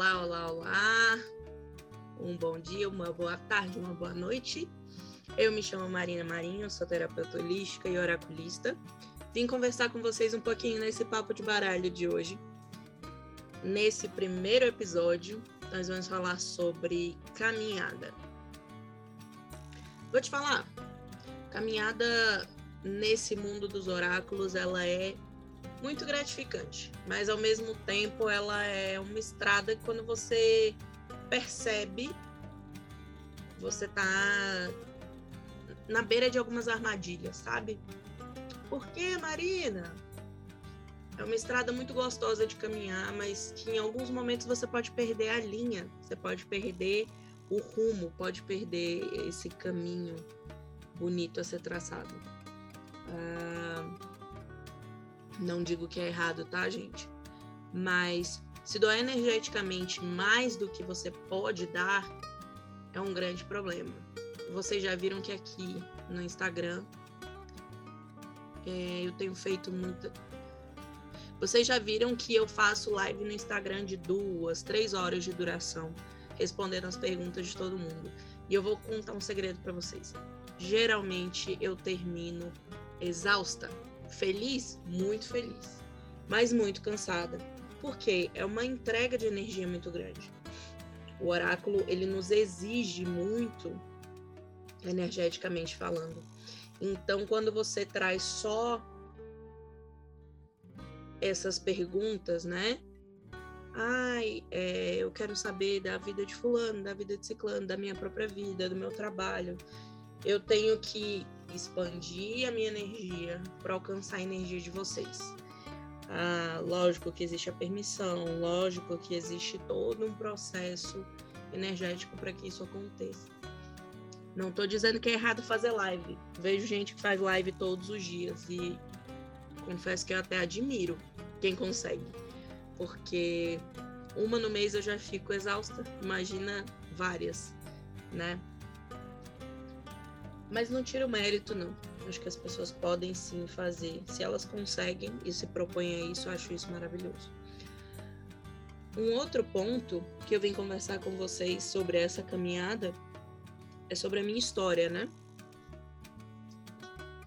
Olá, olá, olá. Um bom dia, uma boa tarde, uma boa noite. Eu me chamo Marina Marinho, sou terapeuta holística e oraculista. Vim conversar com vocês um pouquinho nesse papo de baralho de hoje. Nesse primeiro episódio, nós vamos falar sobre caminhada. Vou te falar, caminhada nesse mundo dos oráculos, ela é muito gratificante, mas ao mesmo tempo ela é uma estrada que quando você percebe, você tá na beira de algumas armadilhas, sabe? Por que, Marina? É uma estrada muito gostosa de caminhar, mas que em alguns momentos você pode perder a linha, você pode perder o rumo, pode perder esse caminho bonito a ser traçado. Ah, não digo que é errado, tá, gente? Mas se doar energeticamente mais do que você pode dar, é um grande problema. Vocês já viram que aqui no Instagram é, eu tenho feito muita. Vocês já viram que eu faço live no Instagram de duas, três horas de duração, respondendo as perguntas de todo mundo. E eu vou contar um segredo para vocês. Geralmente eu termino exausta Feliz? Muito feliz. Mas muito cansada. Porque é uma entrega de energia muito grande. O oráculo, ele nos exige muito, energeticamente falando. Então, quando você traz só essas perguntas, né? Ai, é, eu quero saber da vida de fulano, da vida de ciclano, da minha própria vida, do meu trabalho. Eu tenho que expandir a minha energia para alcançar a energia de vocês. Ah, lógico que existe a permissão, lógico que existe todo um processo energético para que isso aconteça. Não estou dizendo que é errado fazer live. Vejo gente que faz live todos os dias e confesso que eu até admiro quem consegue. Porque uma no mês eu já fico exausta, imagina várias, né? Mas não tira o mérito, não. Acho que as pessoas podem sim fazer. Se elas conseguem e se propõem a isso, eu acho isso maravilhoso. Um outro ponto que eu vim conversar com vocês sobre essa caminhada é sobre a minha história, né?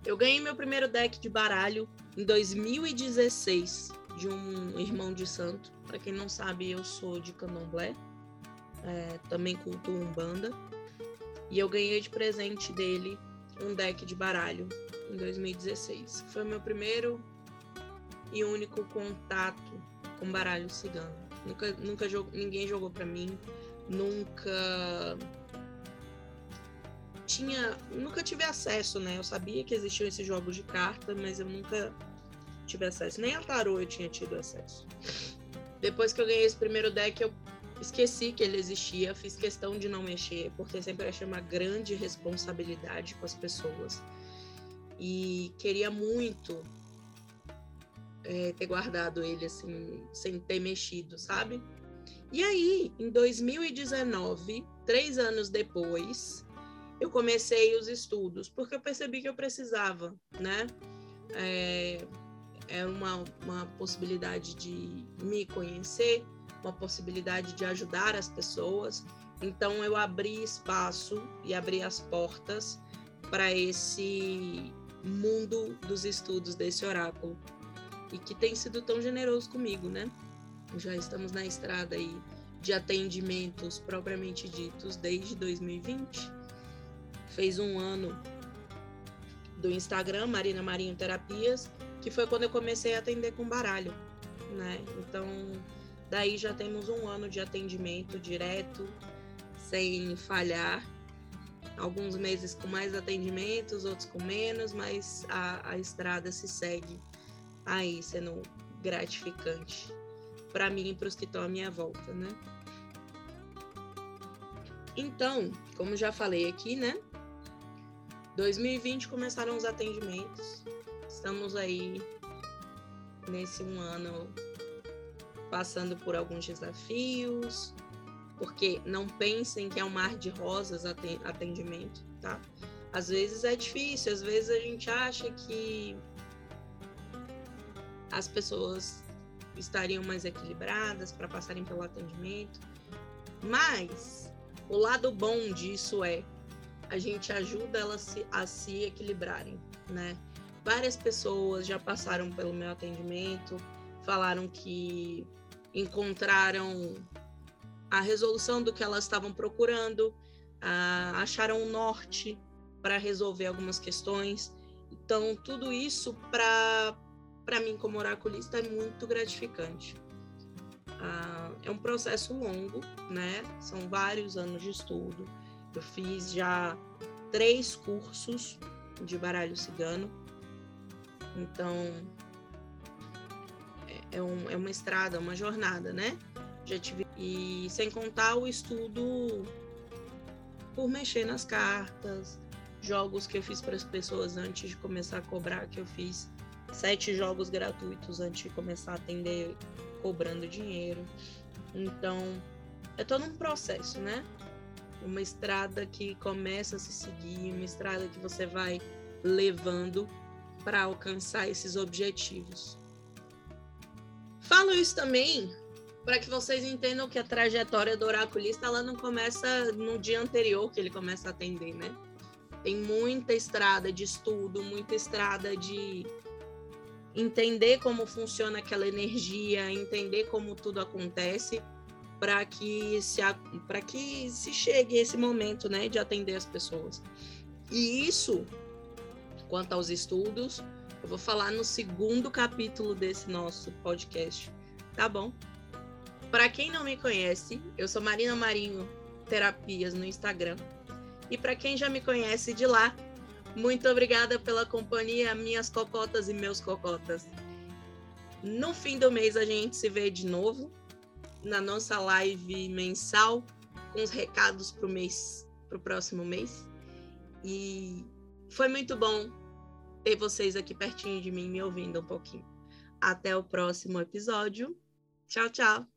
Eu ganhei meu primeiro deck de baralho em 2016 de um irmão de santo. Para quem não sabe, eu sou de Candomblé, é, também culto Umbanda. E eu ganhei de presente dele um deck de baralho em 2016. Foi o meu primeiro e único contato com baralho cigano. Nunca, nunca ninguém jogou para mim, nunca tinha, nunca tive acesso, né? Eu sabia que existiam esses jogos de carta, mas eu nunca tive acesso. Nem a tarô eu tinha tido acesso. Depois que eu ganhei esse primeiro deck, eu Esqueci que ele existia, fiz questão de não mexer, porque sempre achei uma grande responsabilidade com as pessoas. E queria muito é, ter guardado ele assim, sem ter mexido, sabe? E aí, em 2019, três anos depois, eu comecei os estudos, porque eu percebi que eu precisava, né? É, é uma, uma possibilidade de me conhecer, uma possibilidade de ajudar as pessoas. Então eu abri espaço e abri as portas para esse mundo dos estudos desse oráculo e que tem sido tão generoso comigo, né? Já estamos na estrada aí de atendimentos propriamente ditos desde 2020. Fez um ano do Instagram Marina Marinho Terapias, que foi quando eu comecei a atender com baralho, né? Então Daí já temos um ano de atendimento direto, sem falhar. Alguns meses com mais atendimentos, outros com menos, mas a, a estrada se segue aí, sendo gratificante para mim e para os que estão à minha volta, né? Então, como já falei aqui, né? 2020 começaram os atendimentos. Estamos aí nesse um ano passando por alguns desafios, porque não pensem que é um mar de rosas atendimento, tá? Às vezes é difícil, às vezes a gente acha que as pessoas estariam mais equilibradas para passarem pelo atendimento. Mas o lado bom disso é a gente ajuda elas a se equilibrarem, né? Várias pessoas já passaram pelo meu atendimento, falaram que encontraram a resolução do que elas estavam procurando, acharam um norte para resolver algumas questões. Então, tudo isso para mim como oraculista é muito gratificante. Ah, é um processo longo, né? São vários anos de estudo. Eu fiz já três cursos de baralho cigano. Então, é, um, é uma estrada, uma jornada, né? Já tive. E sem contar o estudo por mexer nas cartas, jogos que eu fiz para as pessoas antes de começar a cobrar, que eu fiz sete jogos gratuitos antes de começar a atender cobrando dinheiro. Então, é todo um processo, né? Uma estrada que começa a se seguir, uma estrada que você vai levando para alcançar esses objetivos. Falo isso também para que vocês entendam que a trajetória do oraculista ela não começa no dia anterior que ele começa a atender, né? Tem muita estrada de estudo, muita estrada de entender como funciona aquela energia, entender como tudo acontece, para que se para que se chegue esse momento, né, de atender as pessoas. E isso, quanto aos estudos, eu vou falar no segundo capítulo desse nosso podcast, tá bom? Para quem não me conhece, eu sou Marina Marinho Terapias no Instagram. E para quem já me conhece de lá, muito obrigada pela companhia, minhas cocotas e meus cocotas. No fim do mês a gente se vê de novo na nossa live mensal com os recados para o mês, para o próximo mês. E foi muito bom ter vocês aqui pertinho de mim me ouvindo um pouquinho. Até o próximo episódio. Tchau, tchau.